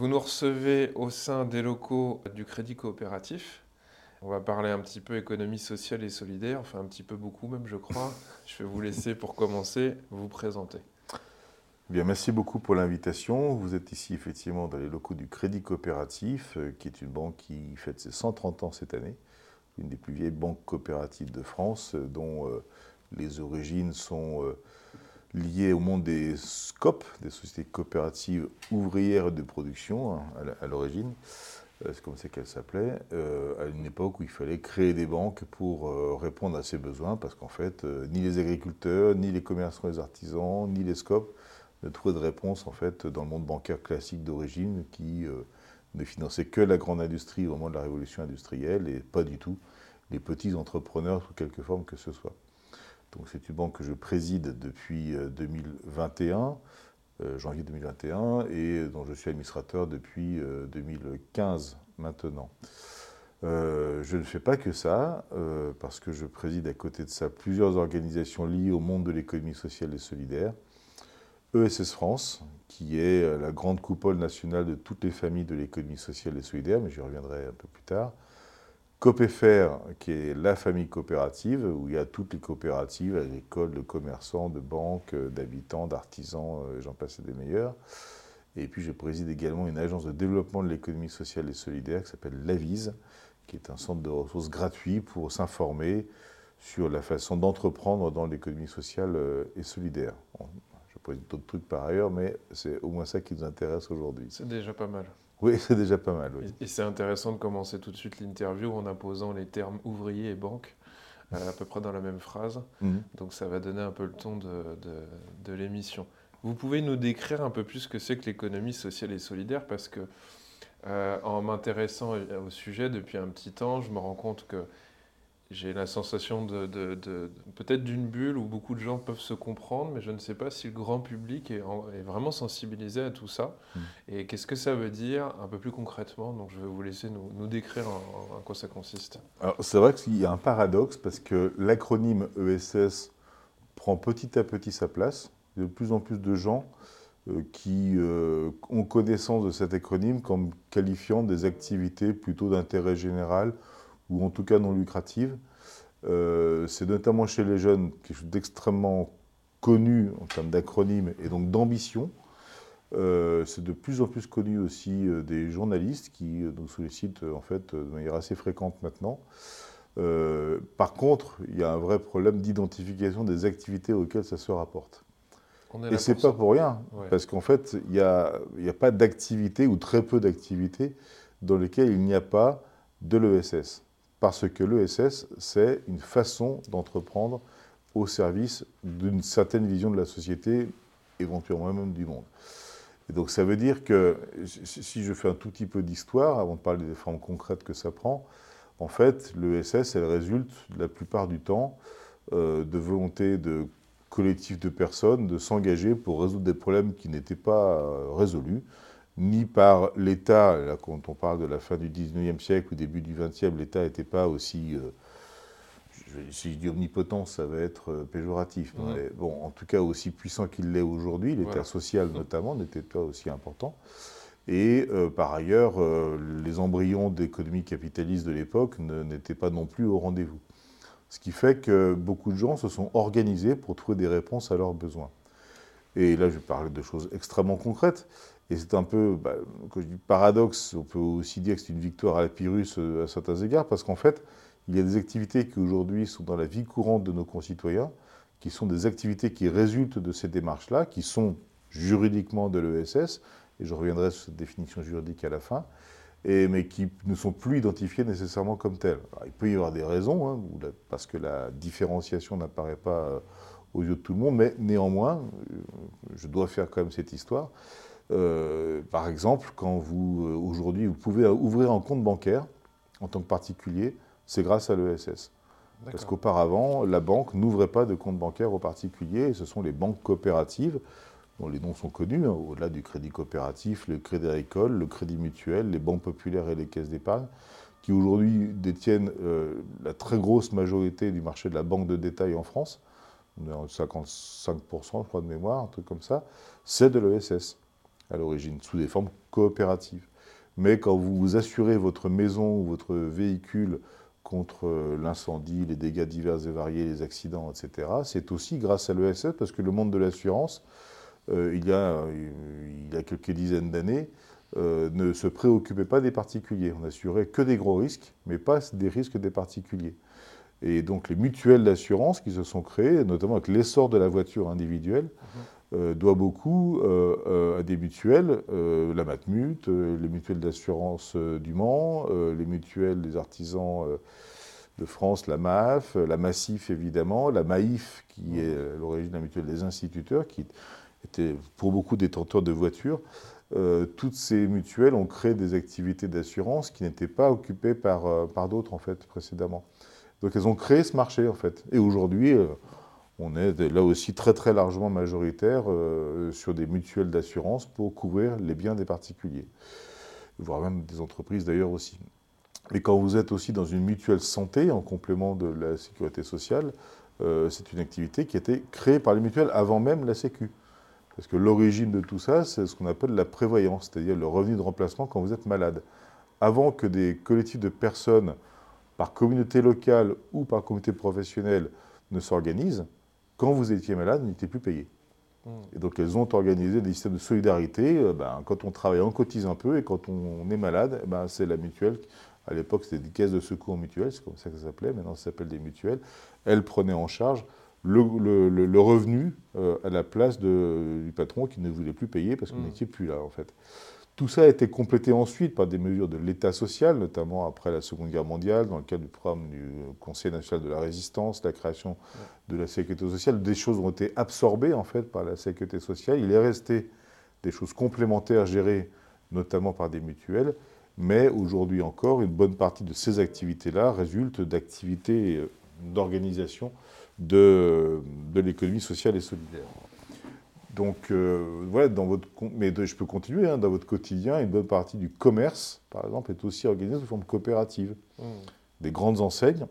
Vous nous recevez au sein des locaux du Crédit Coopératif. On va parler un petit peu économie sociale et solidaire, enfin un petit peu beaucoup même je crois. Je vais vous laisser pour commencer vous présenter. Bien, merci beaucoup pour l'invitation. Vous êtes ici effectivement dans les locaux du Crédit Coopératif, euh, qui est une banque qui fête ses 130 ans cette année, une des plus vieilles banques coopératives de France, euh, dont euh, les origines sont liées au monde des SCOP, des sociétés coopératives ouvrières de production hein, à l'origine. Euh, c'est comme ça qu'elle s'appelait, euh, à une époque où il fallait créer des banques pour euh, répondre à ces besoins, parce qu'en fait, ni les agriculteurs, ni les commerçants les artisans, ni les SCOP ne trouvaient de réponse en fait dans le monde bancaire classique d'origine qui ne finançait que la grande industrie au moment de la révolution industrielle et pas du tout les petits entrepreneurs sous quelque forme que ce soit. Donc c'est une banque que je préside depuis 2021. Euh, janvier 2021 et dont je suis administrateur depuis 2015 euh, maintenant. Euh, je ne fais pas que ça, parce que je préside à côté de ça plusieurs organisations liées au monde de l'économie sociale et solidaire. ESS France, qui est la grande coupole nationale de toutes les familles de l'économie sociale et solidaire, mais j'y reviendrai un peu plus tard. Copéfer, qui est la famille coopérative, où il y a toutes les coopératives agricoles, de commerçants, de banques, d'habitants, d'artisans, euh, j'en passe des meilleurs. Et puis je préside également une agence de développement de l'économie sociale et solidaire qui s'appelle l'AVISE, qui est un centre de ressources gratuit pour s'informer sur la façon d'entreprendre dans l'économie sociale euh, et solidaire. Je préside d'autres trucs par ailleurs, mais c'est au moins ça qui nous intéresse aujourd'hui. C'est déjà pas mal. Oui, c'est déjà pas mal. Et, c'est intéressant de commencer tout de suite l'interview en imposant les termes ouvrier et banque euh, à peu près dans la même phrase. Mhm. Donc ça va donner un peu le ton de, de, l'émission. Vous pouvez nous décrire un peu plus ce que c'est que l'économie sociale et solidaire parce que euh, en m'intéressant au sujet depuis un petit temps, je me rends compte que j'ai la sensation de, peut-être d'une bulle où beaucoup de gens peuvent se comprendre, mais je ne sais pas si le grand public est, vraiment sensibilisé à tout ça. Hmm. Et qu'est-ce que ça veut dire un peu plus concrètement? Donc je vais vous laisser nous, décrire en, quoi ça consiste. Alors c'est vrai qu'il y a un paradoxe parce que l'acronyme ESS prend petit à petit sa place. Il y a de plus en plus de gens euh, qui euh, ont connaissance de cet acronyme comme qualifiant des activités plutôt d'intérêt général ou en tout cas non lucrative. Euh, c'est notamment chez les jeunes quelque chose d'extrêmement connu en termes d'acronyme et donc d'ambition. Euh, c'est de plus en plus connu aussi euh, des journalistes qui nous sollicitent en fait de manière assez fréquente maintenant. par contre, il y a un vrai problème d'identification des activités auxquelles ça se rapporte. Et c'est pas pour rien, parce qu'en fait, il n'y a, a, pas d'activité ou très peu d'activités dans lesquelles il n'y a pas de l'ESS parce que l'ESS, c'est une façon d'entreprendre au service d'une certaine vision de la société, éventuellement même du monde. Et donc ça veut dire que, si je fais un tout petit peu d'histoire, avant de parler des formes concrètes que ça prend, en fait, l'ESS, elle résulte la plupart du temps euh, de volonté de collectifs de personnes de s'engager pour résoudre des problèmes qui n'étaient pas euh, résolus, ni par l'État. Là, quand on parle de la fin du 19e siècle ou début du 20e, l'État n'était pas aussi. Euh, si je dis omnipotent, ça va être euh, péjoratif. Mais bon, en tout cas, aussi puissant qu'il l'est aujourd'hui, l'État social notamment n'était pas aussi important. Et euh, par ailleurs, les embryons d'économie capitaliste de l'époque n'étaient pas non plus au rendez-vous. Ce qui fait que beaucoup de gens se sont organisés pour trouver des réponses à leurs besoins. Et là, je vais parler de choses extrêmement concrètes. Et c'est un peu, bah, quand je dis paradoxe, on peut aussi dire que c'est une victoire à la Pyrrhus euh, à certains égards, parce qu'en fait, il y a des activités qui aujourd'hui sont dans la vie courante de nos concitoyens, qui sont des activités qui résultent de ces démarches-là, qui sont juridiquement de l'ESS, et je reviendrai sur cette définition juridique à la fin, mais qui ne sont plus identifiées nécessairement comme telles. il peut y avoir des raisons, hein, parce que la différenciation n'apparaît pas euh, aux yeux de tout le monde, mais néanmoins, euh, je dois faire quand même cette histoire. Par exemple, quand vous, aujourd'hui, vous pouvez ouvrir un compte bancaire en tant que particulier, c'est grâce à l'ESS. Parce qu'auparavant, la banque n'ouvrait pas de compte bancaire aux particuliers, et ce sont les banques coopératives, dont les noms sont connus, hein, au-delà du crédit coopératif, le crédit agricole, le crédit mutuel, les banques populaires et les caisses d'épargne, qui aujourd'hui détiennent euh, la très grosse majorité du marché de la banque de détail en France. On est en 55%, je crois, de mémoire, un truc comme ça. C'est de l'ESS à l'origine, sous des formes coopératives. Mais quand vous assurez votre maison ou votre véhicule contre l'incendie, les dégâts divers et variés, les accidents, etc. C'est aussi grâce à l'ESS, parce que le monde de l'assurance, euh, il, y a, il y a quelques dizaines d'années, euh, ne se préoccupait pas des particuliers. On assurait que des gros risques, mais pas des risques des particuliers. Et donc les mutuelles d'assurance qui se sont créées, notamment avec l'essor de la voiture individuelle, mhm. Euh, doit beaucoup euh, euh, à des mutuelles, la Matmut, les mutuelles d'assurance du Mans, les mutuelles des artisans de France, la MAF, la Massif évidemment, la MAIF qui est l'origine de la mutuelle des instituteurs, qui était pour beaucoup détenteurs de voitures. toutes ces mutuelles ont créé des activités d'assurance qui n'étaient pas occupées par, par d'autres en fait précédemment. Donc elles ont créé ce marché en fait. Et aujourd'hui, on est là aussi très très largement majoritaire euh, sur des mutuelles d'assurance pour couvrir les biens des particuliers, voire même des entreprises d'ailleurs aussi. Mais quand vous êtes aussi dans une mutuelle santé en complément de la sécurité sociale, euh, c'est une activité qui a été créée par les mutuelles avant même la Sécu. Parce que l'origine de tout ça, c'est ce qu'on appelle la prévoyance, c'est-à-dire le revenu de remplacement quand vous êtes malade. Avant que des collectifs de personnes, par communauté locale ou par communauté professionnelle, ne s'organisent, quand vous étiez malade, vous n'étiez plus payé. Hmm. Et donc elles ont organisé des systèmes de solidarité. Euh, ben, quand on travaille, on cotise un peu, et quand on est malade, ben, c'est la mutuelle. À l'époque, c'était des caisses de secours mutuelles, c'est comme ça que ça s'appelait. Maintenant, ça s'appelle des mutuelles. Elles prenaient en charge le, revenu euh, à la place du patron qui ne voulait plus payer parce qu'on hmm. n'était plus là, en fait. Tout ça a été complété ensuite par des mesures de l'État social, notamment après la Seconde Guerre mondiale, dans le cadre du programme du Conseil national de la résistance, la création de la sécurité sociale. Des choses ont été absorbées en fait par la sécurité sociale. Il est resté des choses complémentaires gérées notamment par des mutuelles, mais aujourd'hui encore, une bonne partie de ces activités-là résultent d'activités euh, d'organisation de, de l'économie sociale et solidaire. Donc, euh, voilà, dans votre, mais je peux continuer, hein, dans votre quotidien, une bonne partie du commerce, par exemple, est aussi organisée sous forme coopérative. Mmh. Des grandes enseignes,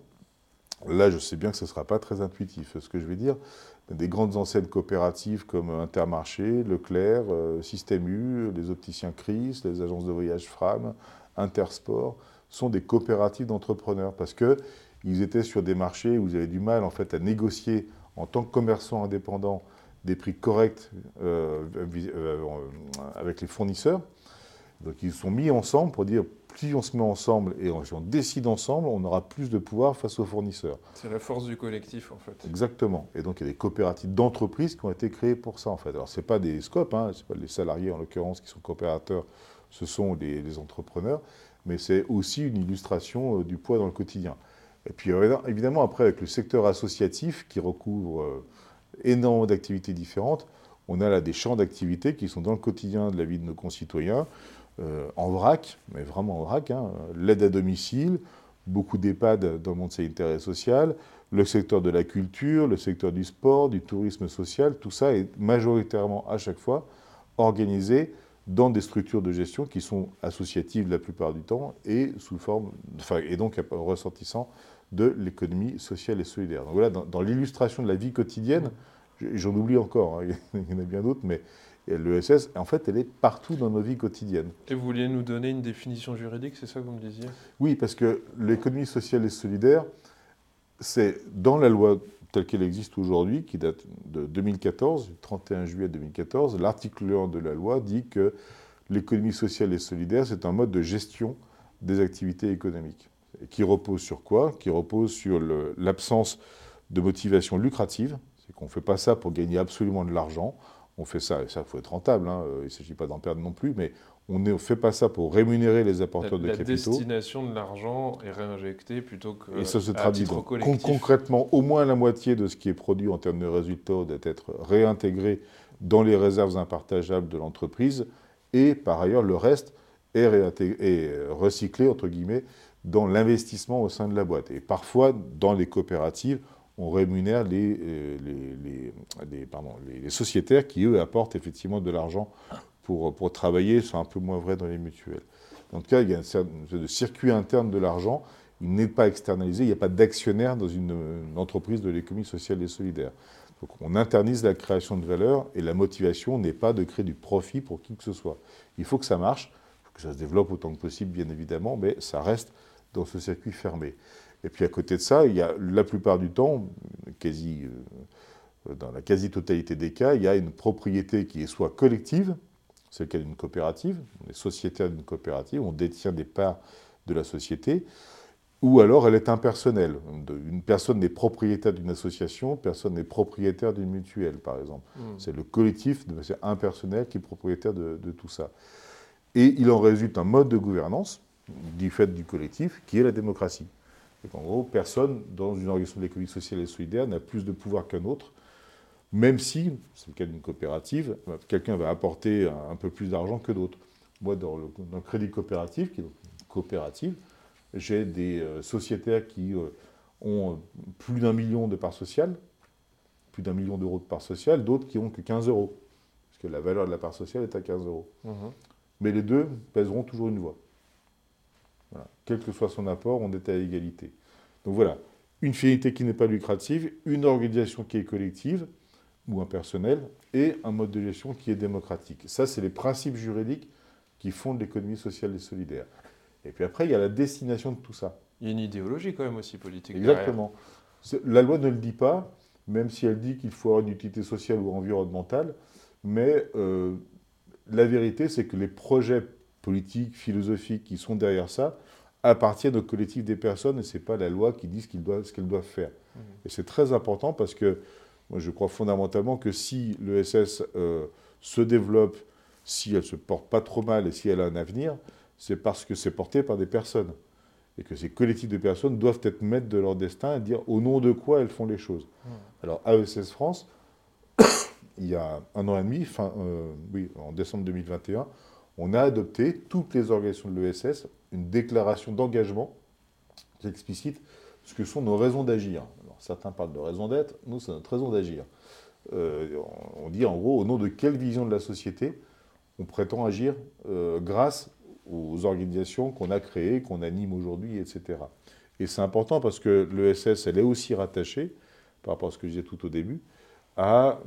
là je sais bien que ce ne sera pas très intuitif ce que je vais dire, mais des grandes enseignes coopératives comme Intermarché, Leclerc, euh, Système U, les opticiens Chris, les agences de voyage Fram, Intersport, sont des coopératives d'entrepreneurs parce qu'ils étaient sur des marchés où vous avez du mal en fait à négocier en tant que commerçant indépendant des prix corrects euh, euh, avec les fournisseurs. Donc ils se sont mis ensemble pour dire plus on se met ensemble et si on décide ensemble, on aura plus de pouvoir face aux fournisseurs. C'est la force du collectif en fait. Exactement. Et donc il y a des coopératives d'entreprises qui ont été créées pour ça en fait. Alors ce n'est pas des scopes, hein, ce pas les salariés en l'occurrence qui sont coopérateurs, ce sont les, entrepreneurs, mais c'est aussi une illustration euh, du poids dans le quotidien. Et puis évidemment après avec le secteur associatif qui recouvre énormément d'activités différentes. On a là des champs d'activités qui sont dans le quotidien de la vie de nos concitoyens, euh, en vrac, mais vraiment en vrac, hein. l'aide à domicile, beaucoup d'EHPAD dans le monde sanitaire et social, le secteur de la culture, le secteur du sport, du tourisme social, tout ça est majoritairement à chaque fois organisé dans des structures de gestion qui sont associatives la plupart du temps et sous forme, enfin, et donc ressortissant de l'économie sociale et solidaire. Donc voilà, dans, l'illustration de la vie quotidienne, j'en oublie encore, hein, il y en a bien d'autres, mais l'ESS, en fait, elle est partout dans nos vies quotidiennes. Et vous vouliez nous donner une définition juridique, c'est ça que vous me disiez? Oui, parce que l'économie sociale et solidaire, c'est dans la loi telle qu'elle existe aujourd'hui, qui date de 2014, 31 juillet 2014, l'article 1 de la loi dit que l'économie sociale et solidaire, c'est un mode de gestion des activités économiques qui repose sur quoi? Qui repose sur l'absence de motivation lucrative. C'est qu'on ne fait pas ça pour gagner absolument de l'argent. On fait ça, et ça, il faut être rentable, hein, il ne s'agit pas d'en perdre non plus, mais on ne fait pas ça pour rémunérer les apporteurs de capitaux. La destination de l'argent est réinjectée plutôt que. Et ça se traduit concrètement, au moins la moitié de ce qui est produit en termes de résultats doit être réintégré dans les réserves impartageables de l'entreprise et par ailleurs, le reste est, est recyclé, entre guillemets, dans l'investissement au sein de la boîte. Et parfois, dans les coopératives, on rémunère les, euh, les, les, pardon, les, sociétaires qui, eux, apportent effectivement de l'argent pour, travailler. C'est un peu moins vrai dans les mutuelles. En tout cas, il y a un circuit interne de l'argent. Il n'est pas externalisé. Il n'y a pas d'actionnaire dans une, entreprise de l'économie sociale et solidaire. Donc on internise la création de valeur et la motivation n'est pas de créer du profit pour qui que ce soit. Il faut que ça marche, il faut que ça se développe autant que possible, bien évidemment, mais ça reste dans ce circuit fermé. Et puis à côté de ça, il y a la plupart du temps, quasi, euh, dans la quasi-totalité des cas, il y a une propriété qui est soit collective, c'est le cas d'une coopérative, on est sociétaire d'une coopérative, on détient des parts de la société, ou alors elle est impersonnelle. Une personne n'est propriétaire d'une association, personne n'est propriétaire d'une mutuelle, par exemple. Hmm. C'est le collectif, c'est impersonnel qui est propriétaire de, de, tout ça. Et il en résulte un mode de gouvernance du fait du collectif qui est la démocratie. En gros, personne dans une organisation de l'économie sociale et solidaire n'a plus de pouvoir qu'un autre, même si, c'est le cas d'une coopérative, quelqu'un va apporter un, peu plus d'argent que d'autres. Moi, dans le, crédit coopératif, qui est une coopérative, j'ai des euh, sociétaires qui euh, ont plus d'un million de parts sociales, plus d'un million d'euros de parts sociales, d'autres qui ont que 15 euros, parce que la valeur de la part sociale est à 15 euros. Mmh. Mais les deux pèseront toujours une voix. Quel que soit son apport, on est à égalité. Donc voilà, une finalité qui n'est pas lucrative, une organisation qui est collective ou impersonnelle, et un mode de gestion qui est démocratique. Ça, c'est les principes juridiques qui fondent l'économie sociale et solidaire. Et puis après, il y a la destination de tout ça. Il y a une idéologie quand même aussi politique. Exactement. La loi ne le dit pas, même si elle dit qu'il faut avoir une utilité sociale ou environnementale, mais euh, la vérité, c'est que les projets politiques, philosophiques qui sont derrière ça appartiennent au collectif des personnes et ce n'est pas la loi qui dit ce qu'elles doivent, doivent, faire. Mmh. Et c'est très important parce que moi, je crois fondamentalement que si l'ESS euh, se développe, si elle se porte pas trop mal et si elle a un avenir, c'est parce que c'est porté par des personnes. Et que ces collectifs de personnes doivent être maîtres de leur destin et dire au nom de quoi elles font les choses. Mmh. Alors, AESS France, il y a un an et demi, fin, euh, oui, en décembre 2021, on a adopté, toutes les organisations de l'ESS, une déclaration d'engagement qui explicite ce que sont nos raisons d'agir. Certains parlent de raison d'être, nous, c'est notre raison d'agir. Euh, on dit en gros, au nom de quelle vision de la société on prétend agir euh, grâce aux organisations qu'on a créées, qu'on anime aujourd'hui, etc. Et c'est important parce que l'ESS, elle est aussi rattachée, par rapport à ce que je disais tout au début, à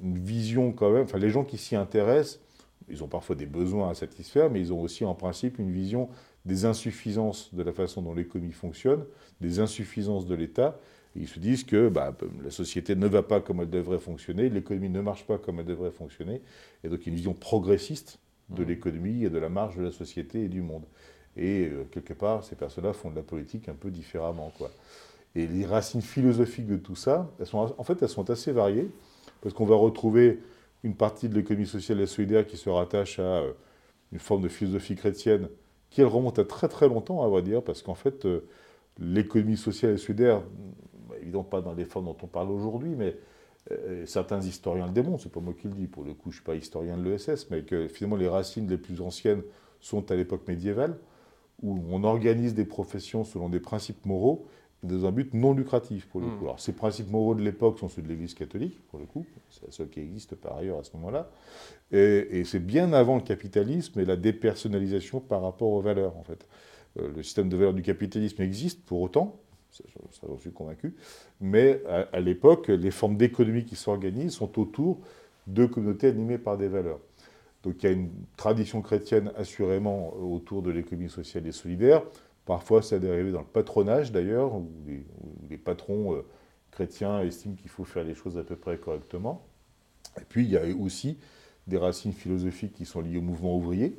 une vision quand même, enfin les gens qui s'y intéressent, ils ont parfois des besoins à satisfaire, mais ils ont aussi en principe une vision des insuffisances de la façon dont l'économie fonctionne, des insuffisances de l'État. Ils se disent que bah, la société ne va pas comme elle devrait fonctionner, l'économie ne marche pas comme elle devrait fonctionner, et donc une vision progressiste de mmh. l'économie et de la marge de la société et du monde. Et euh, quelque part, ces personnes-là font de la politique un peu différemment. Quoi. Et les racines philosophiques de tout ça, elles sont, en fait, elles sont assez variées, parce qu'on va retrouver une partie de l'économie sociale et solidaire qui se rattache à euh, une forme de philosophie chrétienne qui elle remonte à très très longtemps, à vrai dire, parce qu'en fait, euh, l'économie sociale et solidaire, évidemment pas dans les formes dont on parle aujourd'hui, mais euh, certains historiens le démontrent, c'est pas moi qui le dis, pour le coup je ne suis pas historien de l'ESS, mais que finalement les racines les plus anciennes sont à l'époque médiévale, où on organise des professions selon des principes moraux, dans un but non lucratif, pour le hmm. coup. Alors, ces principes moraux de l'époque sont ceux de l'Église catholique, pour le coup, c'est la seule qui existe par ailleurs à ce moment-là, et, c'est bien avant le capitalisme et la dépersonnalisation par rapport aux valeurs, en fait. Euh, le système de valeurs du capitalisme existe pour autant, ça, j'en suis convaincu, mais à, l'époque, les formes d'économie qui s'organisent sont autour de communautés animées par des valeurs. Donc il y a une tradition chrétienne assurément autour de l'économie sociale et solidaire, Parfois, ça a dérivé dans le patronage d'ailleurs, où, les, patrons euh, chrétiens estiment qu'il faut faire les choses à peu près correctement. Et puis, il y a aussi des racines philosophiques qui sont liées au mouvement ouvrier,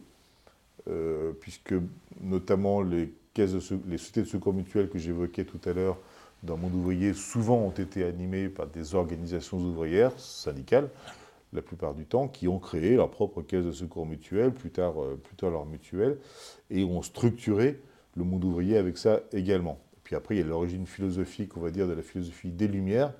euh, puisque notamment les, les sociétés de secours mutuels que j'évoquais tout à l'heure dans le monde ouvrier, souvent ont été animées par des organisations ouvrières, syndicales, la plupart du temps, qui ont créé leur propre caisse de secours mutuel, plus tard, euh, leur mutuelle, et ont structuré le monde ouvrier avec ça également. Puis après, il y a l'origine philosophique, on va dire, de la philosophie des Lumières,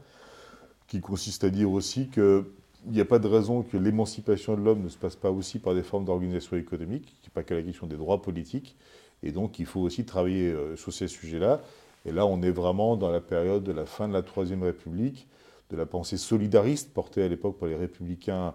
qui consiste à dire aussi que il n'y a pas de raison que l'émancipation de l'homme ne se passe pas aussi par des formes d'organisation économique, qui n'est pas que la question des droits politiques. Et donc, il faut aussi travailler euh, sur ces sujets-là. Et là, on est vraiment dans la période de la fin de la Troisième République, de la pensée solidariste portée à l'époque par les républicains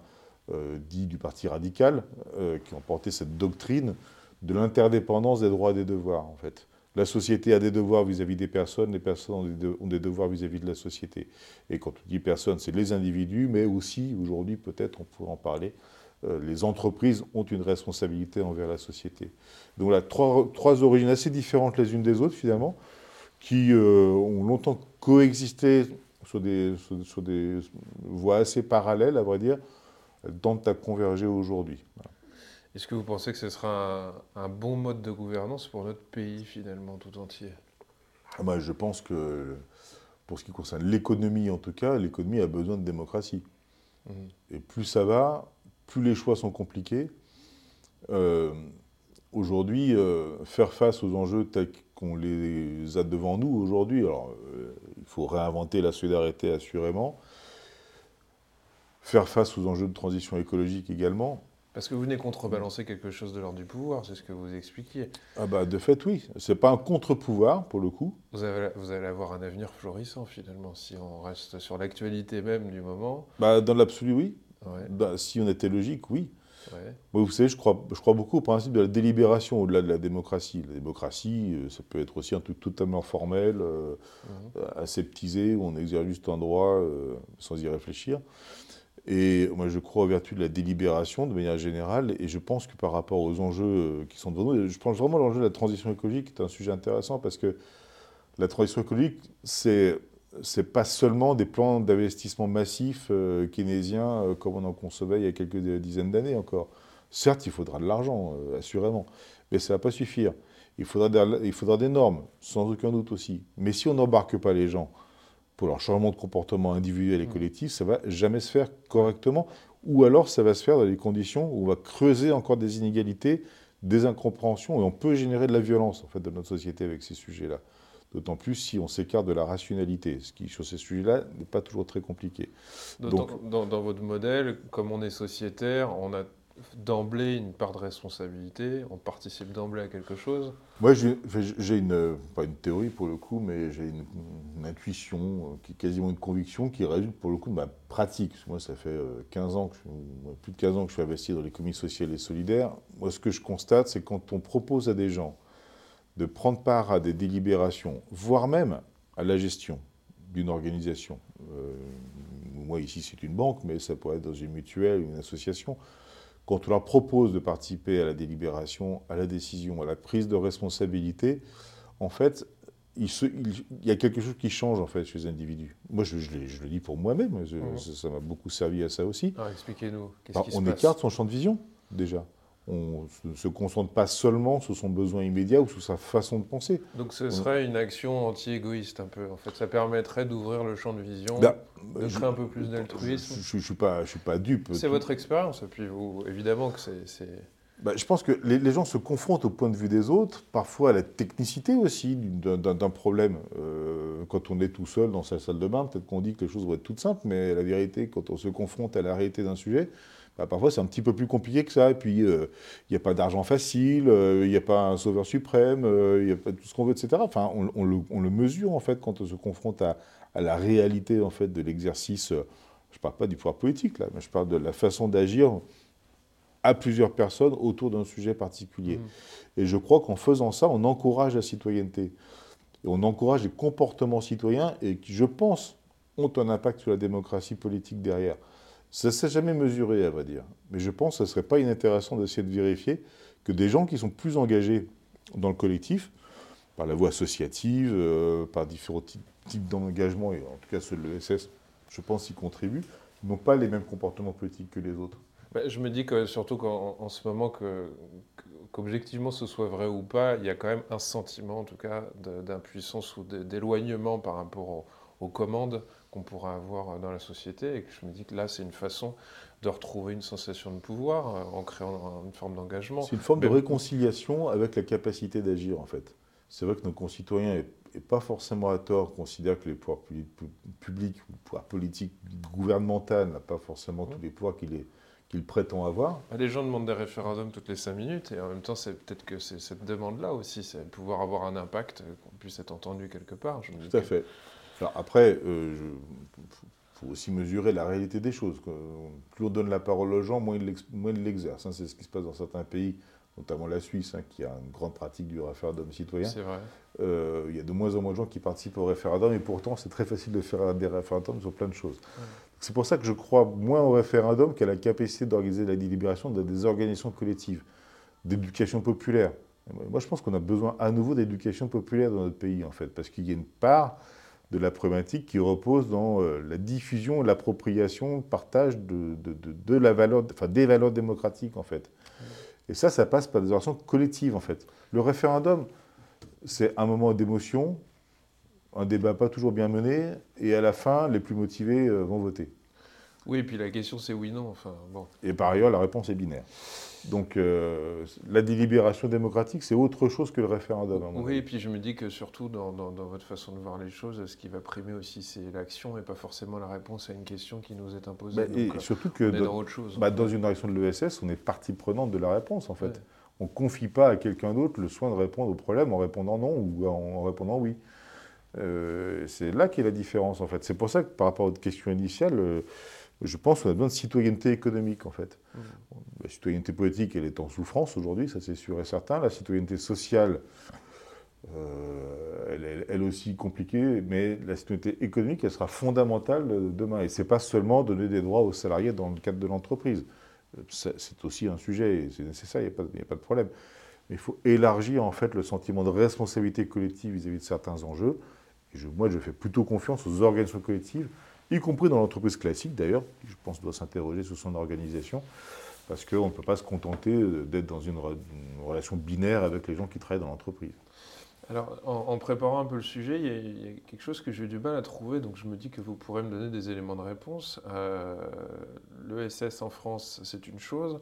euh, dits du Parti radical, euh, qui ont porté cette doctrine de l'interdépendance des droits et des devoirs, en fait. La société a des devoirs vis-à-vis des personnes, les personnes ont des, devoirs vis-à-vis de la société. Et quand on dit personnes, c'est les individus, mais aussi, aujourd'hui, peut-être, on pourrait en parler, les entreprises ont une responsabilité envers la société. Donc là, trois, trois origines assez différentes les unes des autres, finalement, qui euh, ont longtemps coexisté sur des, sur, des voies assez parallèles, à vrai dire, tentent à converger aujourd'hui. Est-ce que vous pensez que ce sera un, bon mode de gouvernance pour notre pays, finalement, tout entier? Ah bah, Je pense que, pour ce qui concerne l'économie, en tout cas, l'économie a besoin de démocratie. Mmh. Et plus ça va, plus les choix sont compliqués. Euh, aujourd'hui, euh, faire face aux enjeux tels qu'on les a devant nous aujourd'hui, alors euh, il faut réinventer la solidarité assurément, faire face aux enjeux de transition écologique également, parce que vous venez contrebalancer quelque chose de l'ordre du pouvoir, c'est ce que vous expliquiez. Ah bah de fait oui, c'est pas un contre-pouvoir pour le coup. Vous, allez avoir un avenir florissant finalement si on reste sur l'actualité même du moment. Bah dans l'absolu oui. Bah, si on était logique oui. vous savez, je crois, je crois beaucoup au principe de la délibération au-delà de la démocratie. La démocratie, euh, ça peut être aussi un truc totalement formel, euh, mhm. aseptisé, où on exerce juste un droit euh, sans y réfléchir. Et moi, je crois aux vertus de la délibération de manière générale. Et je pense que par rapport aux enjeux euh, qui sont devant nous, je pense vraiment l'enjeu de la transition écologique est un sujet intéressant parce que la transition écologique, c'est c'est pas seulement des plans d'investissement massifs euh, keynésiens euh, comme on en concevait il y a quelques dizaines d'années encore. Certes, il faudra de l'argent, assurément, mais ça ne va pas suffire. Il faudra, il faudra des normes, sans aucun doute aussi. Mais si on n'embarque pas les gens pour leur changement de comportement individuel et mm. collectif, ça va jamais se faire correctement, ou alors ça va se faire dans des conditions où on va creuser encore des inégalités, des incompréhensions, et on peut générer de la violence en fait dans notre société avec ces sujets-là. D'autant plus si on s'écarte de la rationalité, ce qui sur ces sujets-là n'est pas toujours très compliqué. Donc, dans, dans, votre modèle, comme on est sociétaire, on a d'emblée une part de responsabilité, on participe d'emblée à quelque chose Moi, j'ai une, pas une théorie pour le coup, mais j'ai une, intuition, euh, qui est quasiment une conviction qui résulte pour le coup de ma pratique. Moi, ça fait 15 euh, ans, que plus de 15 ans que je suis investi dans l'économie sociale et solidaire. Moi, ce que je constate, c'est quand on propose à des gens de prendre part à des délibérations, voire même à la gestion d'une organisation. Euh, moi, ici, c'est une banque, mais ça pourrait être dans une mutuelle, une association quand on leur propose de participer à la délibération, à la décision, à la prise de responsabilité, en fait, il, y a quelque chose qui change en fait chez les individus. Moi, je, le dis pour moi-même, mmh. ça m'a beaucoup servi à ça aussi. expliquez-nous. Bah, on écarte son champ de vision déjà on ne se concentre pas seulement sur son besoin immédiat ou sur sa façon de penser. Donc ce serait une action anti-égoïste un peu. En fait, ça permettrait d'ouvrir le champ de vision, bah, de créer un peu plus d'altruisme. Je ne suis, pas, je suis pas dupe. C'est votre expérience, et puis vous, évidemment que c'est... Bah, je pense que les, gens se confrontent au point de vue des autres, parfois à la technicité aussi d'un problème. Euh, quand on est tout seul dans sa salle de bain, peut-être qu'on dit que les choses vont être toutes simples, mais la vérité, quand on se confronte à la réalité d'un sujet, bah, parfois c'est un petit peu plus compliqué que ça. Et puis, euh, il n'y a pas d'argent facile, euh, il n'y a pas un sauveur suprême, euh, il n'y a pas tout ce qu'on veut, etc. Enfin, on, le, mesure, en fait, quand on se confronte à, la réalité, en fait, de l'exercice. je ne parle pas du pouvoir politique, là, mais je parle de la façon d'agir à plusieurs personnes autour d'un sujet particulier. Mmh. Et je crois qu'en faisant ça, on encourage la citoyenneté. Et on encourage les comportements citoyens et qui, je pense, ont un impact sur la démocratie politique derrière. Ça ne s'est jamais mesuré, à vrai dire. Mais je pense que ce ne serait pas inintéressant d'essayer de vérifier que des gens qui sont plus engagés dans le collectif, par la voie associative, euh, par différents types, d'engagement, et en tout cas ceux de l'ESS, je pense, y contribuent, n'ont pas les mêmes comportements politiques que les autres. Bah, je me dis que surtout qu'en ce moment, qu'objectivement ce soit vrai ou pas, il y a quand même un sentiment, en tout cas, d'impuissance ou d'éloignement par rapport aux commandes qu'on pourra avoir dans la société. Et que je me dis que là, c'est une façon de retrouver une sensation de pouvoir euh, en créant une forme d'engagement. C'est une forme de réconciliation avec la capacité d'agir, en fait. c'est vrai que nos concitoyens, et pas forcément à tort, considèrent que les pouvoirs publics, ou pouvoirs politiques, gouvernementaux n'a pas forcément tous les pouvoirs qu'il est qu'il prétend avoir. Ah, les gens demandent des référendums toutes les cinq minutes, et en même temps, c'est peut-être que c'est cette demande-là aussi, c'est pouvoir avoir un impact, qu'on puisse être entendu quelque part. Je Tout à fait. Alors après, il euh, faut aussi mesurer la réalité des choses. Plus on donne la parole aux gens, moins ils l'exercent. Hein. C'est ce qui se passe dans certains pays, notamment la Suisse, hein, qui a une grande pratique du référendum citoyen. C'est vrai. Euh, il y a de moins en moins de gens qui participent au référendum, et pourtant, c'est très facile de faire des référendums sur plein de choses. C'est pour ça que je crois moins au référendum qu'à la capacité d'organiser la délibération dans des organisations collectives, d'éducation populaire. Moi, je pense qu'on a besoin à nouveau d'éducation populaire dans notre pays, en fait, parce qu'il y a une part de la problématique qui repose dans euh, la diffusion, l'appropriation, le partage de, de, la valeur, enfin, des valeurs démocratiques, en fait. Et ça, ça passe par des organisations collectives, en fait. Le référendum, c'est un moment d'émotion, un débat pas toujours bien mené, et à la fin, les plus motivés euh, vont voter. Oui, et puis la question c'est oui-non. Enfin, bon. Et par ailleurs, la réponse est binaire. Donc euh, la délibération démocratique, c'est autre chose que le référendum. Oui, et puis je me dis que surtout dans, votre façon de voir les choses, ce qui va primer aussi, c'est l'action et pas forcément la réponse à une question qui nous est imposée. Bah, et euh, surtout que dans, autre chose, bah, dans une réaction de l'ESS, on est partie prenante de la réponse en fait. On ne confie pas à quelqu'un d'autre le soin de répondre au problème en répondant non ou en répondant oui. Euh, c'est là qu'est la différence en fait. C'est pour ça que par rapport à votre question initiale, euh, je pense qu'on a besoin de citoyenneté économique en fait. Mmh. La citoyenneté politique, elle est en souffrance aujourd'hui, ça c'est sûr et certain. La citoyenneté sociale, euh, elle est elle aussi compliquée, mais la citoyenneté économique, elle sera fondamentale demain. Et c'est pas seulement donner des droits aux salariés dans le cadre de l'entreprise. C'est aussi un sujet, c'est nécessaire, il n'y a, a, pas de problème. Mais il faut élargir en fait le sentiment de responsabilité collective vis-à-vis de certains enjeux moi, je fais plutôt confiance aux organisations collectives, y compris dans l'entreprise classique d'ailleurs, qui je pense doit s'interroger sur son organisation, parce qu'on ne peut pas se contenter d'être dans une, relation binaire avec les gens qui travaillent dans l'entreprise. Alors, en, préparant un peu le sujet, il y, a, quelque chose que j'ai eu du mal à trouver, donc je me dis que vous pourrez me donner des éléments de réponse. Euh, L'ESS en France, c'est une chose.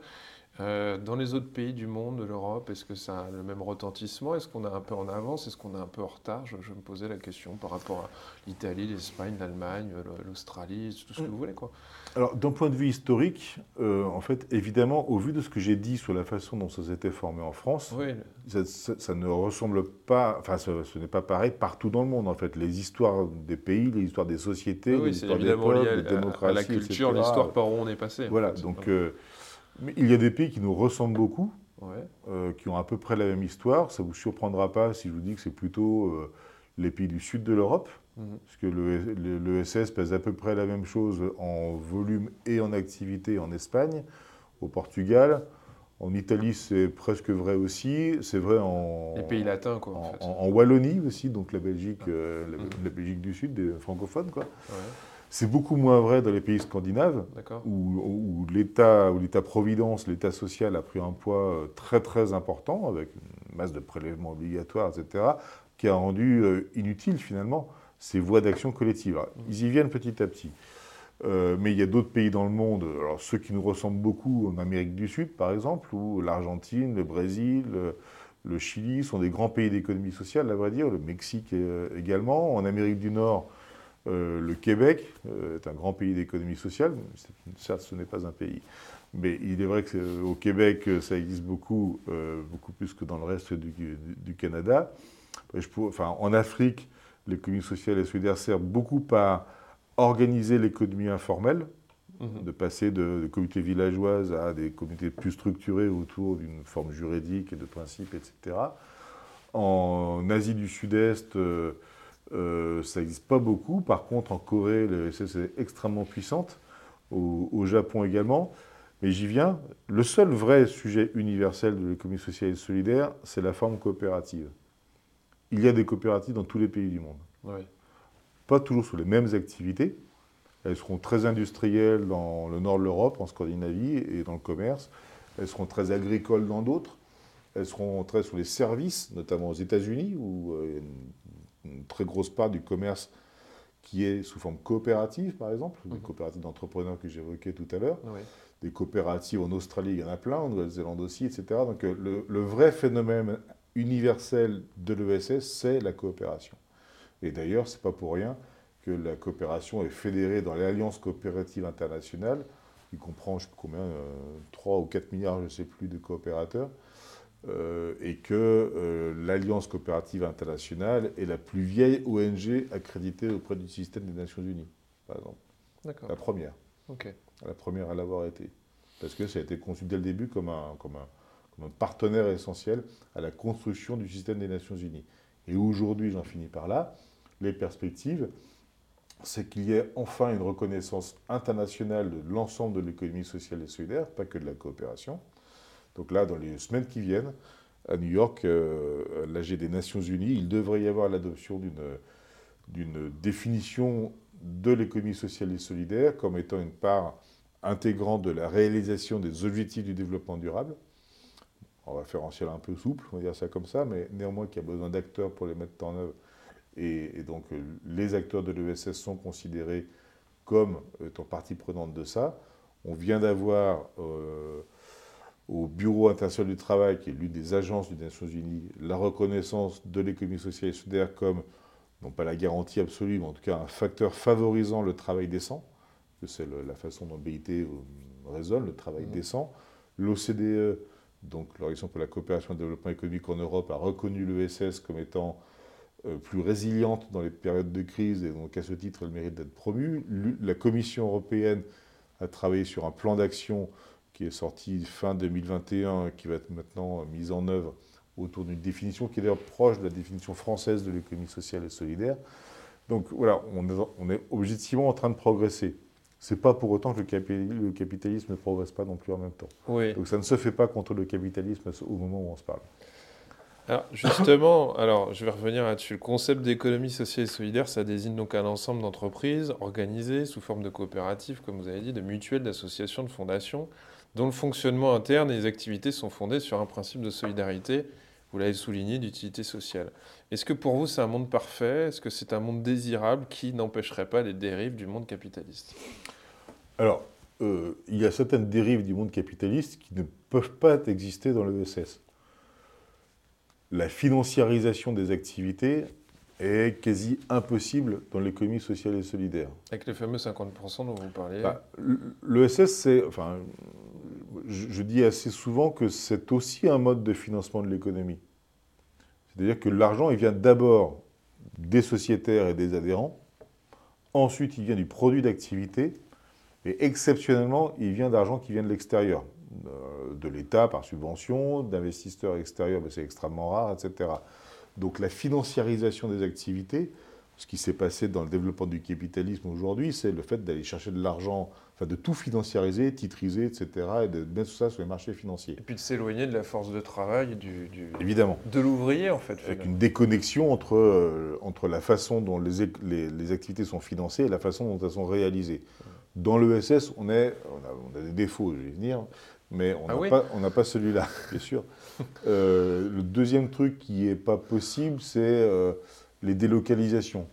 Euh, dans les autres pays du monde, de l'Europe, est-ce que ça a le même retentissement? Est-ce qu'on est un peu en avance? Est-ce qu'on est un peu en retard? Je, me posais la question par rapport à l'Italie, l'Espagne, l'Allemagne, l'Australie, tout ce que mm. vous voulez. Quoi. Alors, d'un point de vue historique, euh, en fait, évidemment, au vu de ce que j'ai dit sur la façon dont ça s'était formé en France, ça, ne ressemble pas, enfin, ce, n'est pas pareil partout dans le monde, en fait. Les histoires des pays, les histoires des sociétés, les histoires des peuples, des démocraties, à la culture, l'histoire par où on est passé. Voilà, donc... Mais il y a des pays qui nous ressemblent beaucoup, euh, qui ont à peu près la même histoire. Ça ne vous surprendra pas si je vous dis que c'est plutôt euh, les pays du sud de l'Europe, mhm. parce que l'ESS pèse à peu près la même chose en volume et en activité en Espagne, au Portugal. En Italie, c'est presque vrai aussi. C'est vrai en. Les pays latins, quoi. En, Wallonie aussi, donc la Belgique, euh, mhm. la, Belgique du Sud, des francophones, quoi. C'est beaucoup moins vrai dans les pays scandinaves, où, l'État, où l'État-providence, l'État social a pris un poids euh, très très important, avec une masse de prélèvements obligatoires, etc., qui a rendu euh, inutile finalement ces voies d'action collective. Mm. ils y viennent petit à petit. Euh, mais il y a d'autres pays dans le monde, alors ceux qui nous ressemblent beaucoup en Amérique du Sud par exemple, ou l'Argentine, le Brésil, le Chili sont des grands pays d'économie sociale, à vrai dire, le Mexique également. En Amérique du Nord, euh, le Québec euh, est un grand pays d'économie sociale, certes ce n'est pas un pays, mais il est vrai qu'au Québec ça existe beaucoup, euh, beaucoup plus que dans le reste du, Canada. enfin, en Afrique, l'économie sociale et solidaire sert beaucoup à organiser l'économie informelle, mhm. de passer de, de, communautés villageoises à des communautés plus structurées autour d'une forme juridique et de principes, etc. En Asie du Sud-Est, euh, ça n'existe pas beaucoup. Par contre, en Corée, l'ESS est extrêmement puissante, au, Japon également. Mais j'y viens. Le seul vrai sujet universel de l'économie sociale et solidaire, c'est la forme coopérative. Il y a des coopératives dans tous les pays du monde. Pas toujours sur les mêmes activités. Elles seront très industrielles dans le nord de l'Europe, en Scandinavie et dans le commerce. Elles seront très agricoles dans d'autres. Elles seront très sur les services, notamment aux États-Unis, où il y a une une très grosse part du commerce qui est sous forme coopérative, par exemple, des mhm. coopératives d'entrepreneurs que j'évoquais tout à l'heure. Des coopératives en Australie, il y en a plein, en Nouvelle-Zélande aussi, etc. Donc euh, le, vrai phénomène universel de l'ESS, c'est la coopération. Et d'ailleurs, ce n'est pas pour rien que la coopération est fédérée dans l'Alliance coopérative internationale, qui comprend, je sais pas combien, 3 ou 4 milliards, je ne sais plus, de coopérateurs, euh, et que euh, l'Alliance coopérative internationale est la plus vieille ONG accréditée auprès du système des Nations Unies, par exemple. La première. La première à l'avoir été. Parce que ça a été conçu dès le début comme un, comme, un, comme un partenaire essentiel à la construction du système des Nations Unies. Et aujourd'hui, j'en finis par là, les perspectives, c'est qu'il y ait enfin une reconnaissance internationale de l'ensemble de l'économie sociale et solidaire, pas que de la coopération, donc là, dans les semaines qui viennent, à New York, euh, à l'AG des Nations Unies, il devrait y avoir l'adoption d'une définition de l'économie sociale et solidaire comme étant une part intégrante de la réalisation des objectifs du développement durable. Va faire un peu souple, on va dire ça comme ça, mais néanmoins qu'il y a besoin d'acteurs pour les mettre en œuvre. Et, donc euh, les acteurs de l'ESS sont considérés comme étant partie prenante de ça. On vient d'avoir... Euh, au Bureau international du travail, qui est l'une des agences des Nations Unies, la reconnaissance de l'économie sociale et solidaire comme, non pas la garantie absolue, mais en tout cas un facteur favorisant le travail décent, que c'est la façon dont BIT euh, raisonne, le travail mmh. décent. L'OCDE, donc l'Organisation pour la coopération et le développement économique en Europe, a reconnu l'ESS comme étant euh, plus résiliente dans les périodes de crise et donc à ce titre elle mérite d'être promue. La Commission européenne a travaillé sur un plan d'action qui est sorti fin 2021, qui va être maintenant mise en œuvre autour d'une définition qui est d'ailleurs proche de la définition française de l'économie sociale et solidaire. Donc voilà, on est, objectivement en train de progresser. Ce n'est pas pour autant que le capitalisme ne progresse pas non plus en même temps. Donc ça ne se fait pas contre le capitalisme au moment où on se parle. Alors justement, alors je vais revenir là-dessus. Le concept d'économie sociale et solidaire, ça désigne donc un ensemble d'entreprises organisées sous forme de coopératives, comme vous avez dit, de mutuelles, d'associations, de fondations, dont le fonctionnement interne et les activités sont fondées sur un principe de solidarité, vous l'avez souligné, d'utilité sociale. Est-ce que pour vous c'est un monde parfait? Est-ce que c'est un monde désirable qui n'empêcherait pas les dérives du monde capitaliste? Alors, euh, il y a certaines dérives du monde capitaliste qui ne peuvent pas exister dans l'ESS. La financiarisation des activités est quasi impossible dans l'économie sociale et solidaire. Avec les fameux 50% dont vous parliez bah, L'ESS, c'est. Enfin, je, dis assez souvent que c'est aussi un mode de financement de l'économie. C'est-à-dire que l'argent, il vient d'abord des sociétaires et des adhérents, ensuite il vient du produit d'activité, et exceptionnellement, il vient d'argent qui vient de l'extérieur, euh, de l'État par subvention, d'investisseurs extérieurs, mais c'est extrêmement rare, etc. Donc la financiarisation des activités, ce qui s'est passé dans le développement du capitalisme aujourd'hui, c'est le fait d'aller chercher de l'argent, enfin de tout financiariser, titriser, etc., et de mettre tout ça sur les marchés financiers. Et puis de s'éloigner de la force de travail, du, Évidemment. de l'ouvrier en fait. Avec une déconnexion entre, euh, entre la façon dont les, les, activités sont financées et la façon dont elles sont réalisées. Dans l'ESS, on, on, a, on a des défauts, je vais y venir, mais on ah n'a pas, celui-là, bien sûr. Euh, le deuxième truc qui n'est pas possible, c'est euh, les délocalisations.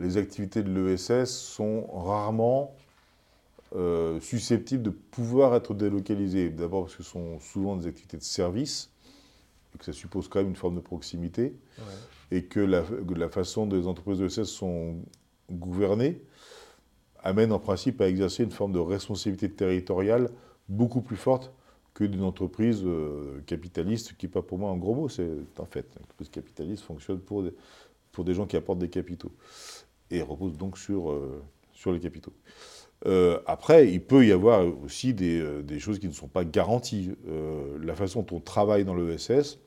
Les activités de l'ESS sont rarement euh, susceptibles de pouvoir être délocalisées. D'abord parce que ce sont souvent des activités de service, et que ça suppose quand même une forme de proximité, et que la, la, façon dont les entreprises de l'ESS sont gouvernées amène en principe à exercer une forme de responsabilité territoriale beaucoup plus forte que d'une entreprise euh, capitaliste, qui n'est pas pour moi un gros mot, c'est en fait. L'entreprise capitaliste fonctionne pour des, pour des gens qui apportent des capitaux et repose donc sur, euh, sur les capitaux. Euh, après, il peut y avoir aussi des, des, choses qui ne sont pas garanties. la façon dont on travaille dans l'ESS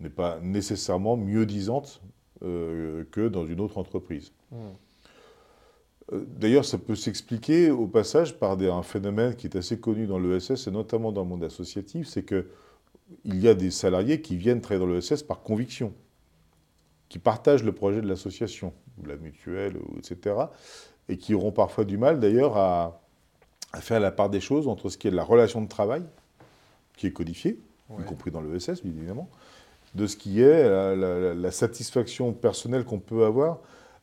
n'est pas nécessairement mieux disante que dans une autre entreprise. Mmh. D'ailleurs, ça peut s'expliquer au passage par un phénomène qui est assez connu dans l'ESS et notamment dans le monde associatif, c'est qu'il y a des salariés qui viennent travailler dans l'ESS par conviction, qui partagent le projet de l'association, ou la mutuelle, etc., et qui auront parfois du mal d'ailleurs à, faire la part des choses entre ce qui est de la relation de travail, qui est codifiée, y compris dans l'ESS, bien évidemment, de ce qui est la satisfaction personnelle qu'on peut avoir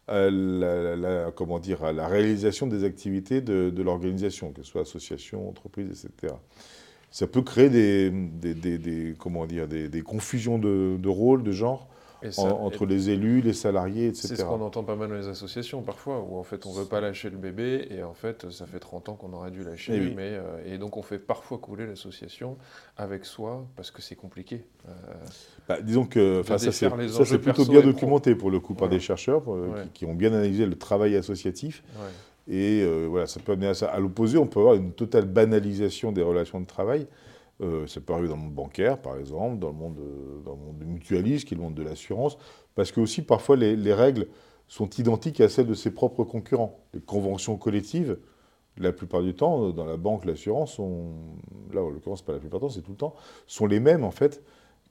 la, comment dire, la réalisation des activités de, l'organisation, que ce soit association, entreprise, etc. ça peut créer des, des, comment dire, des, confusions de, de rôles, de genre entre les élus, les salariés, etc. C'est ce qu'on entend pas mal dans les associations parfois, où en fait on ne veut pas lâcher le bébé, et en fait ça fait 30 ans qu'on aurait dû lâcher, et, eh mais, euh, et donc on fait parfois couler l'association avec soi, parce que c'est compliqué. Euh, bah, disons que ça c'est plutôt bien documenté pour le coup par des chercheurs euh, qui, ont bien analysé le travail associatif. Et voilà, ça peut amener à ça. À l'opposé, on peut avoir une totale banalisation des relations de travail. Euh, ça peut arriver dans le monde bancaire, par exemple, dans le monde, euh, dans le monde mutualiste, qui est le monde de l'assurance, parce que aussi parfois les, règles sont identiques à celles de ses propres concurrents. Les conventions collectives, la plupart du temps, dans la banque, l'assurance, sont, là en l'occurrence pas la plupart du temps, c'est tout le temps, sont les mêmes en fait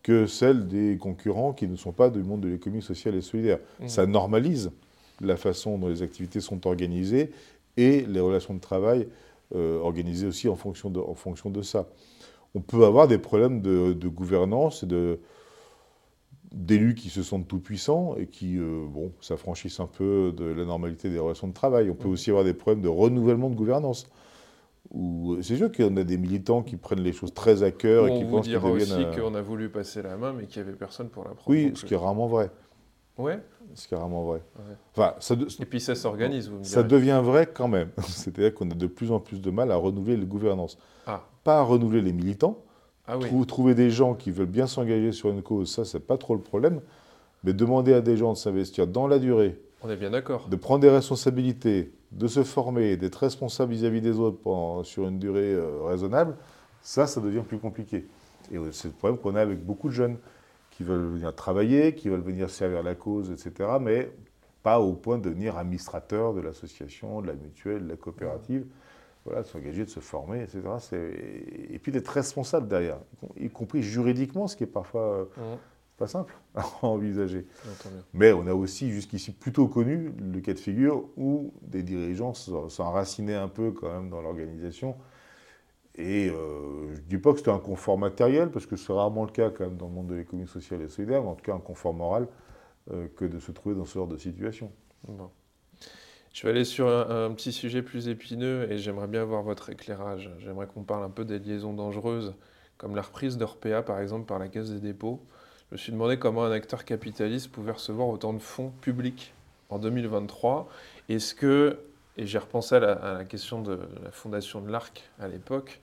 que celles des concurrents qui ne sont pas du monde de l'économie sociale et solidaire. Mmh. Ça normalise la façon dont les activités sont organisées et les relations de travail euh, organisées aussi en fonction de, en fonction de ça on peut avoir des problèmes de, gouvernance et de d'élus qui se sentent tout-puissants et qui euh, bon, s'affranchissent un peu de la normalité des relations de travail. On peut aussi avoir des problèmes de renouvellement de gouvernance. C'est sûr qu'on a des militants qui prennent les choses très à cœur et qui pensent qu'ils deviennent... aussi euh, qu'on a voulu passer la main, mais qu'il n'y avait personne pour la prendre. Oui, ce qui est rarement vrai. Ouais. Ce qui est rarement vrai. Enfin, ça Et puis ça s'organise, vous me Ça devient vrai quand même. C'est-à-dire qu'on a de plus en plus de mal à renouveler les gouvernances. Ah. Pas à renouveler les militants. Ah trouver des gens qui veulent bien s'engager sur une cause, ça, c'est pas trop le problème. Mais demander à des gens de s'investir dans la durée. On est bien d'accord. De prendre des responsabilités, de se former, d'être responsable vis-à-vis des autres sur une durée euh, raisonnable, ça, ça devient plus compliqué. Et c'est le problème qu'on a avec beaucoup de jeunes qui veulent venir travailler, qui veulent venir servir la cause, etc., mais pas au point de devenir administrateur de l'association, de la mutuelle, de la coopérative. Voilà, de s'engager, de se former, etc. Et puis d'être responsable derrière, y compris juridiquement, ce qui est parfois euh, mmh. pas simple à envisager. Mais on a aussi jusqu'ici plutôt connu le cas de figure où des dirigeants enracinés un peu quand même dans l'organisation et euh, je ne dis pas que c'était un confort matériel, parce que c'est rarement le cas quand même dans le monde de l'économie sociale et solidaire, mais en tout cas un confort moral euh, que de se trouver dans ce genre de situation. Je vais aller sur un, petit sujet plus épineux et j'aimerais bien avoir votre éclairage. J'aimerais qu'on parle un peu des liaisons dangereuses, comme la reprise d'Orpea par exemple par la Caisse des dépôts. Je me suis demandé comment un acteur capitaliste pouvait recevoir autant de fonds publics en 2023. Est-ce que et j'ai repensé à la, question de la fondation de l'Arc à l'époque,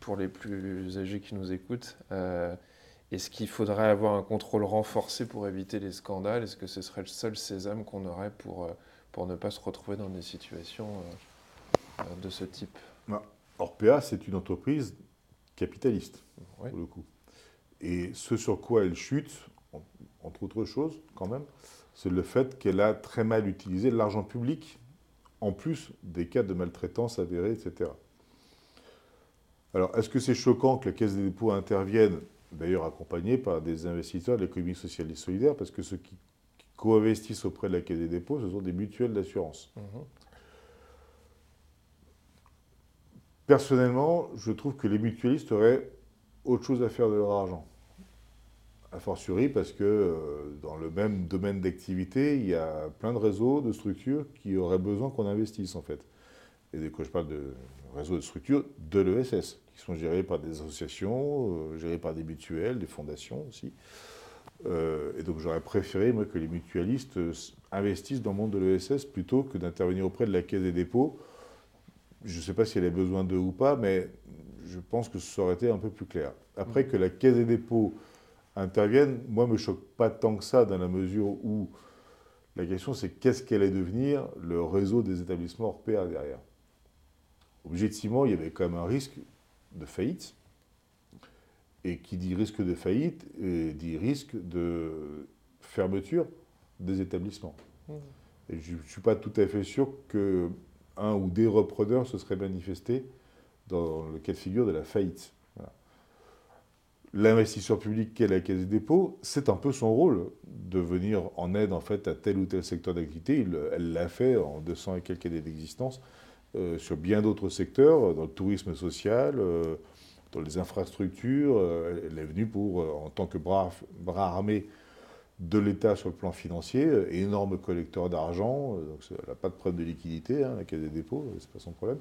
pour les plus âgés qui nous écoutent. Euh, est-ce qu'il faudrait avoir un contrôle renforcé pour éviter les scandales? Est-ce que ce serait le seul sésame qu'on aurait pour, euh, pour ne pas se retrouver dans des situations euh, de ce type bah, Orpea, c'est une entreprise capitaliste, pour le coup. Et ce sur quoi elle chute, entre autres choses quand même, c'est le fait qu'elle a très mal utilisé l'argent public en plus des cas de maltraitance avérés, etc. Alors, est-ce que c'est choquant que la Caisse des dépôts intervienne, d'ailleurs accompagnée par des investisseurs de l'économie sociale et solidaire, parce que ceux qui, co-investissent auprès de la Caisse des dépôts, ce sont des mutuelles d'assurance. Mhm. Personnellement, je trouve que les mutualistes auraient autre chose à faire de leur argent. A fortiori parce que euh, dans le même domaine d'activité, il y a plein de réseaux, de structures qui auraient besoin qu'on investisse en fait. Et quand je parle de réseaux de structures de l'ESS, qui sont gérés par des associations, euh, gérés par des mutuelles, des fondations aussi. Euh, et donc j'aurais préféré moi, que les mutualistes investissent dans le monde de l'ESS plutôt que d'intervenir auprès de la Caisse des dépôts. Je ne sais pas si elle a besoin d'eux ou pas, mais je pense que ça aurait été un peu plus clair. Après que la Caisse des dépôts interviennent, moi, ne me choque pas tant que ça, dans la mesure où la question, c'est qu'est-ce qu'elle allait devenir le réseau des établissements européens derrière? Objectivement, il y avait quand même un risque de faillite. Et qui dit risque de faillite, dit risque de fermeture des établissements. Mmh. Et je ne suis pas tout à fait sûr qu'un ou des repreneurs se seraient manifestés dans le cas de figure de la faillite l'investisseur public qu'est la Caisse des dépôts, c'est un peu son rôle de venir en aide en fait à tel ou tel secteur d'activité. Elle l'a fait en 200 et quelques années d'existence euh, sur bien d'autres secteurs, dans le tourisme social, euh, dans les infrastructures. Euh, elle est venue pour, en tant que bras, bras armé de l'État sur le plan financier, énorme collecteur d'argent, donc elle n'a pas de problème de liquidité, hein, la Caisse des dépôts, c'est pas son problème.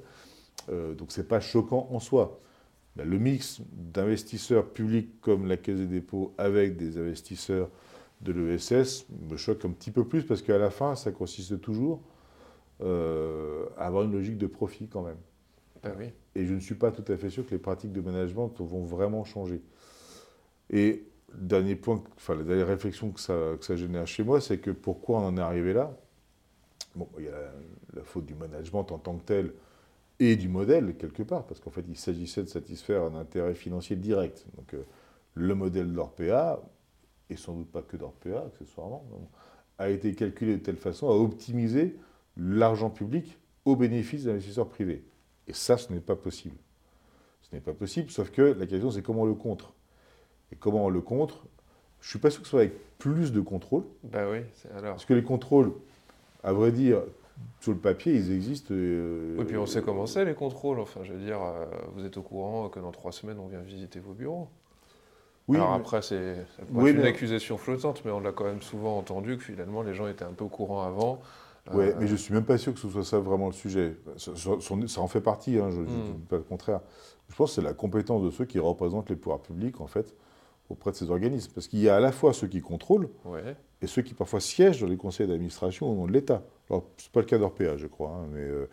donc c'est pas choquant en soi. le mix d'investisseurs publics comme la Caisse des dépôts avec des investisseurs de l'ESS me choque un petit peu plus parce qu'à la fin, ça consiste toujours euh, à avoir une logique de profit quand même. Ben oui. Et je ne suis pas tout à fait sûr que les pratiques de management vont vraiment changer. Et dernier point, enfin la dernière réflexion que ça, que ça génère chez moi, c'est que pourquoi on en est arrivé là? Bon, il y a la, faute du management en tant que tel et du modèle quelque part, parce qu'en fait il s'agissait de satisfaire un intérêt financier direct. Donc euh, le modèle d'Orpea, et sans doute pas que d'Orpea accessoirement, a été calculé de telle façon à optimiser l'argent public au bénéfice des investisseurs privés. Et ça, ce n'est pas possible. Ce n'est pas possible, sauf que la question, c'est comment on le contre. Et comment on le contre Je ne suis pas sûr que ce soit avec plus de contrôle. Bah oui, alors. Parce que les contrôles, à vrai dire, sur le papier, ils existent. Euh, oui, puis on sait comment c'est les contrôles. Enfin, je veux dire, euh, vous êtes au courant que dans trois semaines, on vient visiter vos bureaux. Oui, Alors après, c'est une accusation flottante, mais on l'a quand même souvent entendu que finalement, les gens étaient un peu au courant avant. Oui, mais je ne suis même pas sûr que ce soit ça vraiment le sujet. Ça, en fait partie, hein, je ne dis hmm. pas le contraire. Je pense que c'est la compétence de ceux qui représentent les pouvoirs publics, en fait, auprès de ces organismes. Parce qu'il y a à la fois ceux qui contrôlent et ceux qui parfois siègent dans les conseils d'administration au nom de l'État. Alors, ce n'est pas le cas d'Orpea, je crois, hein, mais, euh,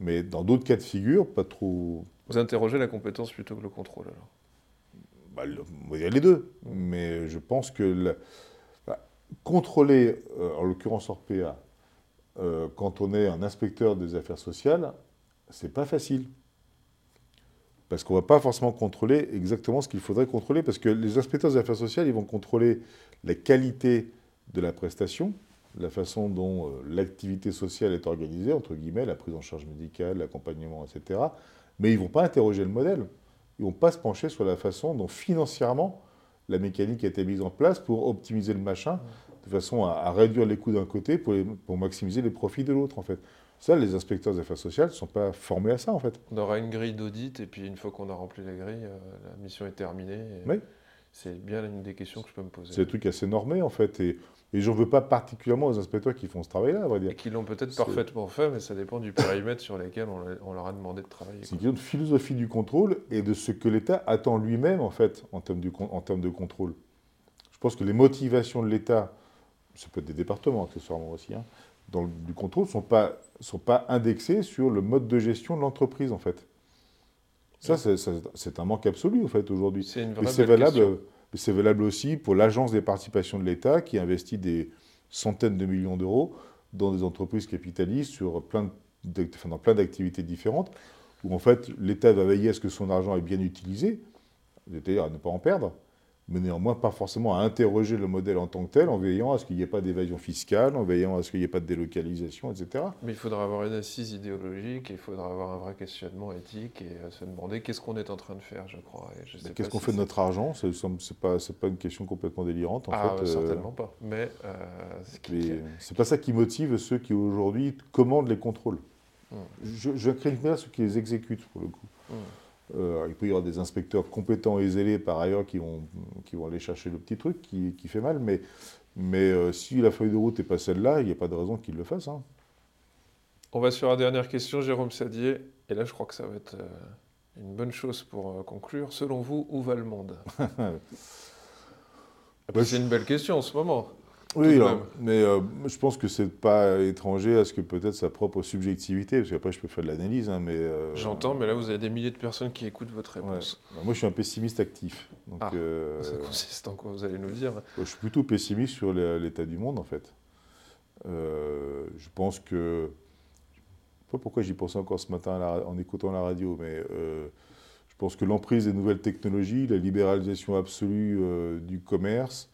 mais dans d'autres cas de figure, pas trop. Vous interrogez la compétence plutôt que le contrôle, alors? Bah, Il y a les deux. Hmm. Mais je pense que bah, contrôler, euh, en l'occurrence Orpea, euh, quand on est un inspecteur des affaires sociales, c'est pas facile. Parce qu'on ne va pas forcément contrôler exactement ce qu'il faudrait contrôler, parce que les inspecteurs des affaires sociales, ils vont contrôler la qualité de la prestation, la façon dont euh, l'activité sociale est organisée, entre guillemets, la prise en charge médicale, l'accompagnement, etc. Mais ils ne vont pas interroger le modèle. Ils ne vont pas se pencher sur la façon dont financièrement la mécanique a été mise en place pour optimiser le machin de façon à, réduire les coûts d'un côté pour, pour, maximiser les profits de l'autre, en fait. Ça, les inspecteurs des affaires sociales ne sont pas formés à ça, en fait. On aura une grille d'audit, et puis une fois qu'on a rempli la grille, euh, la mission est terminée. Oui. C'est bien une des questions que je peux me poser. C'est un truc assez normé, en fait. Et, et je n'en veux pas particulièrement aux inspecteurs qui font ce travail-là, à vrai dire. Et qui l'ont peut-être parfaitement fait, mais ça dépend du périmètre sur lequel on, leur a demandé de travailler. C'est une question de philosophie du contrôle et de ce que l'État attend lui-même, en fait, en termes, en termes de contrôle. Je pense que les motivations de l'État ça peut être des départements accessoirement aussi, hein, dans du contrôle, ne sont pas, sont pas indexés sur le mode de gestion de l'entreprise, en fait. Ça, c'est un manque absolu, en fait, aujourd'hui. C'est une vraie valable, C'est valable aussi pour l'Agence des participations de l'État, qui investit des centaines de millions d'euros dans des entreprises capitalistes sur plein dans plein d'activités différentes, où en fait l'État va veiller à ce que son argent est bien utilisé, c'est-à-dire à ne pas en perdre, mais néanmoins pas forcément à interroger le modèle en tant que tel, en veillant à ce qu'il n'y ait pas d'évasion fiscale, en veillant à ce qu'il n'y ait pas de délocalisation, etc. Mais il faudra avoir une assise idéologique, il faudra avoir un vrai questionnement éthique et se demander qu'est-ce qu'on est en train de faire, je crois. Qu'est-ce qu'on fait de notre argent? Ce n'est pas, pas une question complètement délirante, en ah, fait. certainement pas. Mais, euh, c'est pas ça qui motive ceux qui aujourd'hui commandent les contrôles. Hmm. Je, je bien ceux qui les exécutent, pour le coup. Hmm. Euh, il peut y avoir des inspecteurs compétents et zélés par ailleurs qui vont, qui vont aller chercher le petit truc qui, qui fait mal, mais, mais euh, si la feuille de route n'est pas celle-là, il n'y a pas de raison qu'ils le fassent. Hein. On va sur la dernière question, Jérôme Sadier, et là je crois que ça va être euh, une bonne chose pour conclure. Selon vous, où va le monde? C'est une belle question en ce moment. Oui, mais euh, je pense que c'est pas étranger à ce que peut-être sa propre subjectivité, parce qu'après je peux faire de l'analyse, hein, mais... Euh, J'entends, mais là vous avez des milliers de personnes qui écoutent votre réponse. Moi je suis un pessimiste actif. Donc, ah, euh, ça consiste en quoi vous allez nous dire Je suis plutôt pessimiste sur l'état du monde en fait. je pense que... Je sais pas pourquoi j'y pensais encore ce matin en écoutant la radio, mais je pense que l'emprise des nouvelles technologies, la libéralisation absolue du commerce,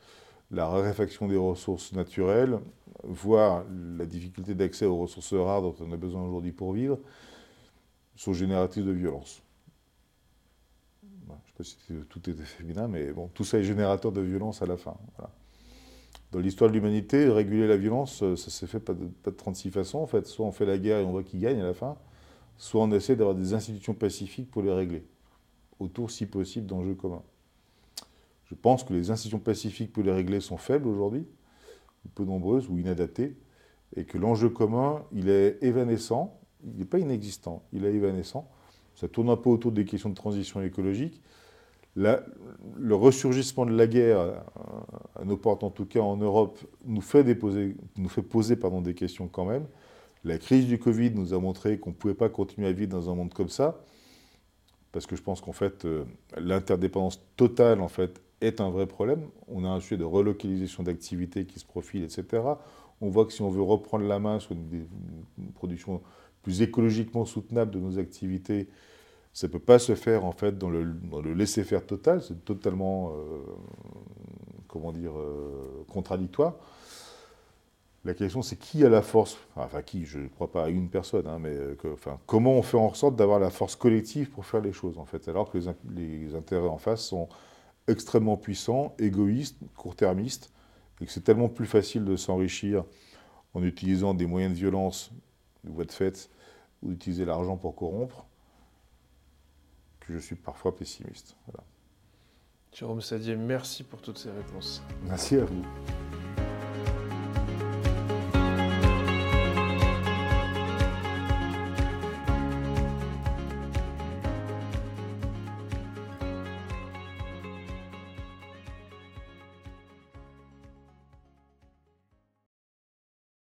la raréfaction des ressources naturelles, voire la difficulté d'accès aux ressources rares dont on a besoin aujourd'hui pour vivre, sont génératrices de violence. je ne sais pas si tout était féminin, mais bon, tout ça est générateur de violence à la fin. Dans l'histoire de l'humanité, réguler la violence, ça s'est fait pas de, pas de 36 façons. En fait, soit on fait la guerre et on voit qui gagne à la fin, soit on essaie d'avoir des institutions pacifiques pour les régler, autour, si possible, d'enjeux communs. Je pense que les institutions pacifiques pour les régler sont faibles aujourd'hui, peu nombreuses ou inadaptées, et que l'enjeu commun, il est évanescent, il n'est pas inexistant, il est évanescent, ça tourne un peu autour des questions de transition écologique. le ressurgissement de la guerre, à nos portes en tout cas en Europe, nous fait, nous fait poser des questions quand même. La crise du Covid nous a montré qu'on ne pouvait pas continuer à vivre dans un monde comme ça, parce que je pense qu'en fait, euh, l'interdépendance totale en fait, est un vrai problème. On a un sujet de relocalisation d'activités qui se profile, etc. On voit que si on veut reprendre la main sur une, production plus écologiquement soutenable de nos activités, ça ne peut pas se faire en fait dans le, laisser-faire total, c'est totalement, euh, comment dire, euh, contradictoire. La question, c'est qui a la force Enfin, qui Je ne crois pas à une personne, hein, mais euh, enfin, comment on fait en sorte d'avoir la force collective pour faire les choses, en fait, alors que les, intérêts en face sont extrêmement puissants, égoïstes, court-termistes, et que c'est tellement plus facile de s'enrichir en utilisant des moyens de violence, de voies de fait, ou d'utiliser l'argent pour corrompre, que je suis parfois pessimiste. Jérôme Sadier, merci pour toutes ces réponses. Merci à vous.